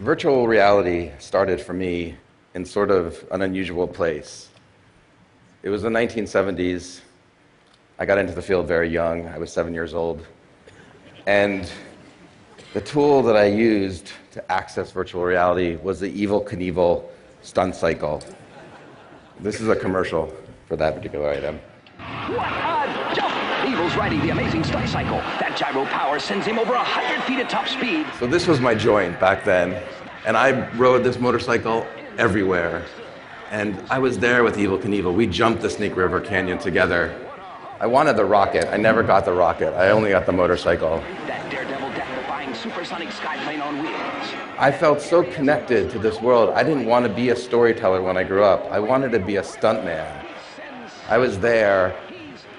Virtual reality started for me in sort of an unusual place. It was the 1970s. I got into the field very young. I was seven years old. And the tool that I used to access virtual reality was the Evel Knievel stunt cycle. This is a commercial for that particular item. What a jump! Evel's riding the amazing stunt cycle. That gyro power sends him over 100 feet at top speed. So this was my joint back then. And I rode this motorcycle everywhere. And I was there with Evel Knievel. We jumped the Snake River Canyon together. I wanted the rocket. I never got the rocket. I only got the motorcycle. That daredevil death-defying supersonic skyplane on wheels. I felt so connected to this world. I didn't want to be a storyteller when I grew up. I wanted to be a stuntman. I was there.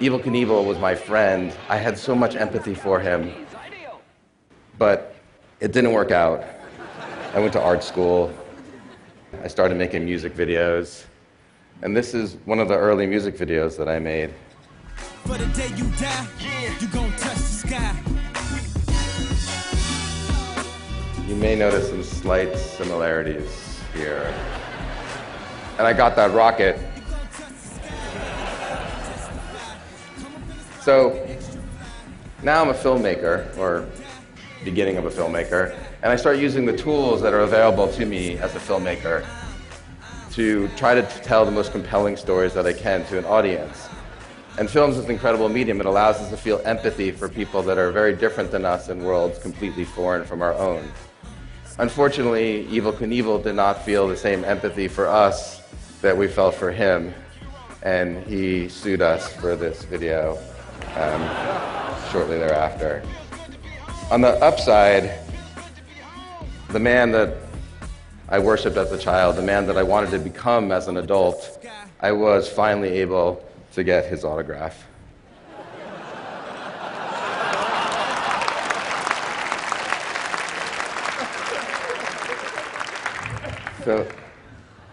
Evel Knievel was my friend. I had so much empathy for him. But it didn't work out. I went to art school. I started making music videos. And this is one of the early music videos that I made. For the day you die, you gon' touch the sky. You may notice some slight similarities here. And I got that rocket. So now I'm a filmmaker, or beginning of a filmmaker, and I start using the tools that are available to me as a filmmaker to try to tell the most compelling stories that I can to an audience. And film is an incredible medium. It allows us to feel empathy for people that are very different than us in worlds completely foreign from our own. Unfortunately, Evel Knievel did not feel the same empathy for us that we felt for him, and he sued us for this video um, shortly thereafter. On the upside, the man that I worshiped as a child, the man that I wanted to become as an adult, I was finally able to get his autograph. So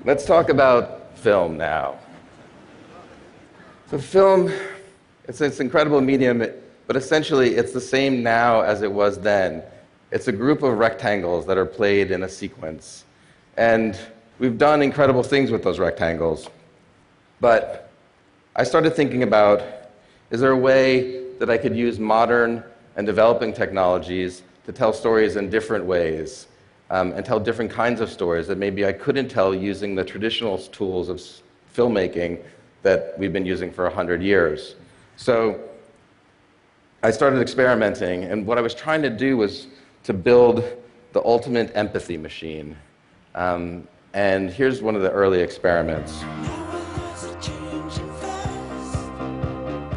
let's talk about film now. So, film, it's this incredible medium, but essentially it's the same now as it was then. It's a group of rectangles that are played in a sequence. And we've done incredible things with those rectangles. But I started thinking about is there a way that I could use modern and developing technologies to tell stories in different ways um, and tell different kinds of stories that maybe I couldn't tell using the traditional tools of filmmaking that we've been using for 100 years? So I started experimenting, and what I was trying to do was to build the ultimate empathy machine. Um, and here's one of the early experiments.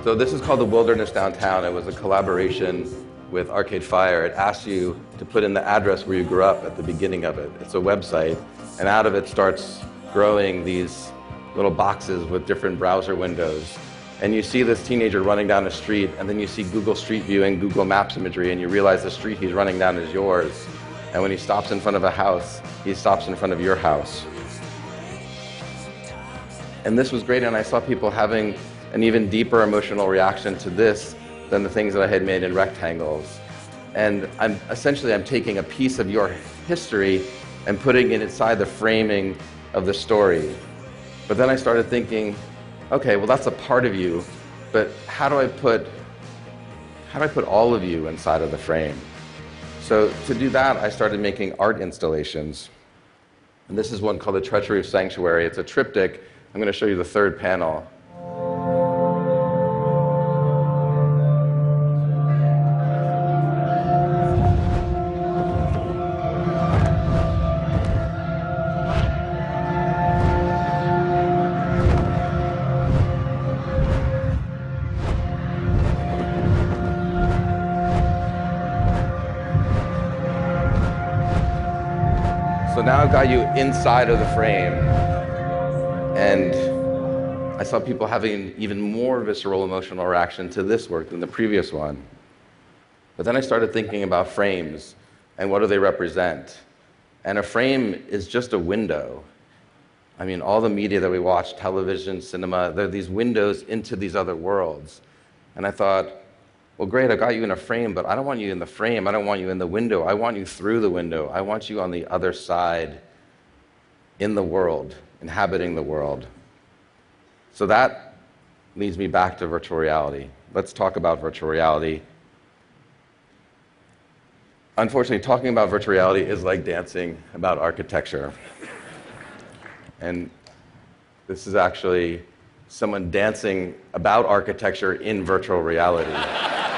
So this is called the Wilderness Downtown. It was a collaboration with Arcade Fire. It asks you to put in the address where you grew up at the beginning of it. It's a website, and out of it starts growing these little boxes with different browser windows. And you see this teenager running down a street, and then you see Google Street View and Google Maps imagery, and you realize the street he's running down is yours. And when he stops in front of a house, he stops in front of your house. And this was great, and I saw people having an even deeper emotional reaction to this than the things that I had made in rectangles. And I'm essentially I'm taking a piece of your history and putting it inside the framing of the story. But then I started thinking, okay, well that's a part of you, but how do I put how do I put all of you inside of the frame? So to do that, I started making art installations. And this is one called the Treachery of Sanctuary. It's a triptych. I'm going to show you the third panel. So now I've got you inside of the frame. And I saw people having even more visceral emotional reaction to this work than the previous one. But then I started thinking about frames and what do they represent? And a frame is just a window. I mean, all the media that we watch, television, cinema, they're these windows into these other worlds. And I thought, well, great, I got you in a frame, but I don't want you in the frame. I don't want you in the window. I want you through the window. I want you on the other side in the world, inhabiting the world. So that leads me back to virtual reality. Let's talk about virtual reality. Unfortunately, talking about virtual reality is like dancing about architecture. And this is actually someone dancing about architecture in virtual reality.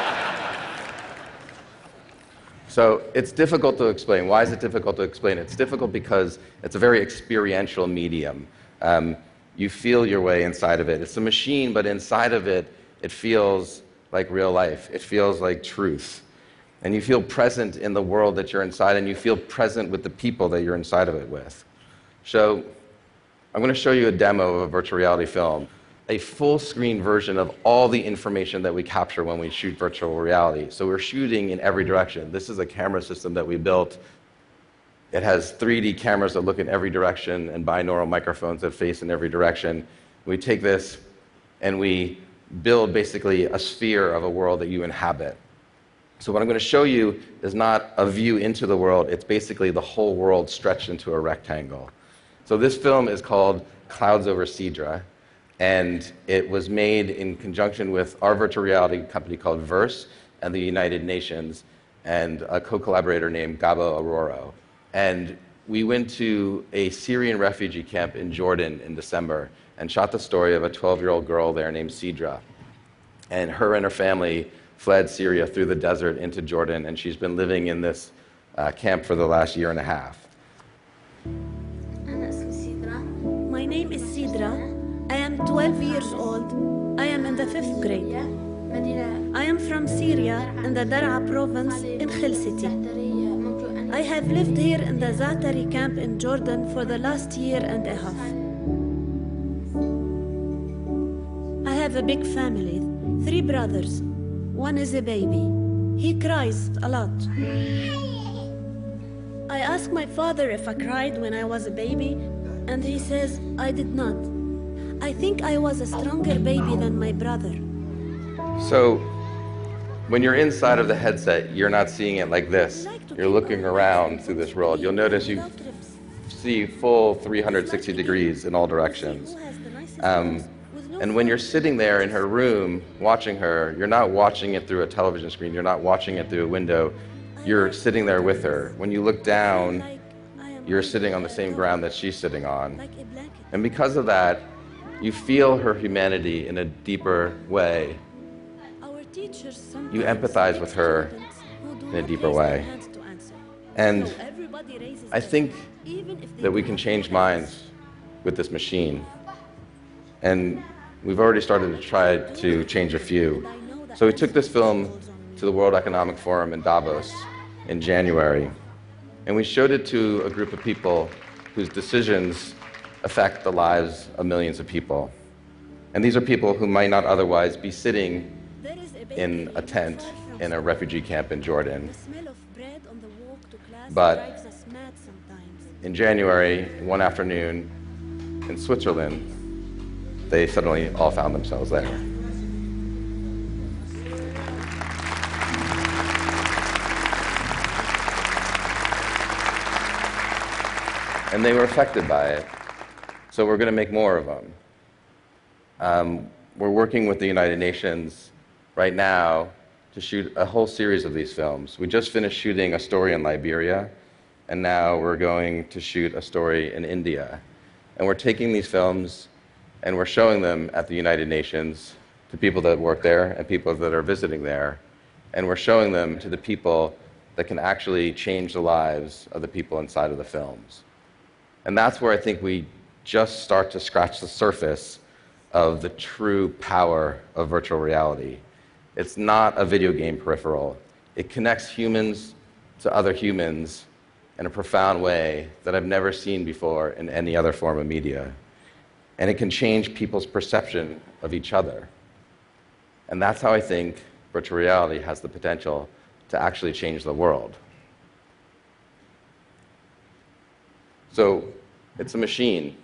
So it's difficult to explain. Why is it difficult to explain? It's difficult because it's a very experiential medium. Um, you feel your way inside of it. It's a machine, but inside of it, it feels like real life. It feels like truth. And you feel present in the world that you're inside, and you feel present with the people that you're inside of it with. So I'm going to show you a demo of a virtual reality film a full screen version of all the information that we capture when we shoot virtual reality. So we're shooting in every direction. This is a camera system that we built. It has 3D cameras that look in every direction and binaural microphones that face in every direction. We take this and we build basically a sphere of a world that you inhabit. So, what I'm going to show you is not a view into the world, it's basically the whole world stretched into a rectangle. So, this film is called Clouds Over Sidra and it was made in conjunction with our virtual reality company called Verse and the United Nations and a co-collaborator named Gabo Arora. And we went to a Syrian refugee camp in Jordan in December and shot the story of a 12-year-old girl there named Sidra. And her and her family fled Syria through the desert into Jordan, and she's been living in this uh, camp for the last year and a half. My name is Sidra. I am 12 years old. I am in the fifth grade. I am from Syria in the Daraa province in Khil City. I have lived here in the Zaatari camp in Jordan for the last year and a half. I have a big family, three brothers. One is a baby. He cries a lot. I asked my father if I cried when I was a baby, and he says I did not. I think I was a stronger baby than my brother. So, when you're inside of the headset, you're not seeing it like this. You're looking around through this world. You'll notice you see full 360 degrees in all directions. Um, and when you're sitting there in her room watching her, you're not watching it through a television screen, you're not watching it through a window. You're sitting there with her. When you look down, you're sitting on the same ground that she's sitting on. And because of that, you feel her humanity in a deeper way. You empathize with her in a deeper way. And I think that we can change minds with this machine. And we've already started to try to change a few. So we took this film to the World Economic Forum in Davos in January. And we showed it to a group of people whose decisions affect the lives of millions of people. And these are people who might not otherwise be sitting in a tent in a refugee camp in Jordan. But in January, one afternoon in Switzerland, they suddenly all found themselves there. And they were affected by it. So we're going to make more of them. Um, we're working with the United Nations right now to shoot a whole series of these films. We just finished shooting a story in Liberia, and now we're going to shoot a story in India. And we're taking these films and we're showing them at the United Nations to people that work there and people that are visiting there. And we're showing them to the people that can actually change the lives of the people inside of the films. And that's where I think we just start to scratch the surface of the true power of virtual reality. It's not a video game peripheral, it connects humans to other humans in a profound way that I've never seen before in any other form of media. And it can change people's perception of each other. And that's how I think virtual reality has the potential to actually change the world. So it's a machine.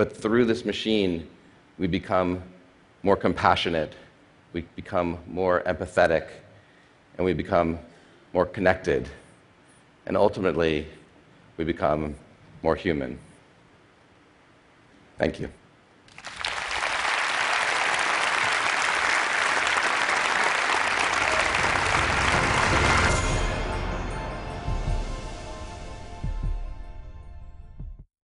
But through this machine, we become more compassionate, we become more empathetic, and we become more connected, and ultimately, we become more human. Thank you.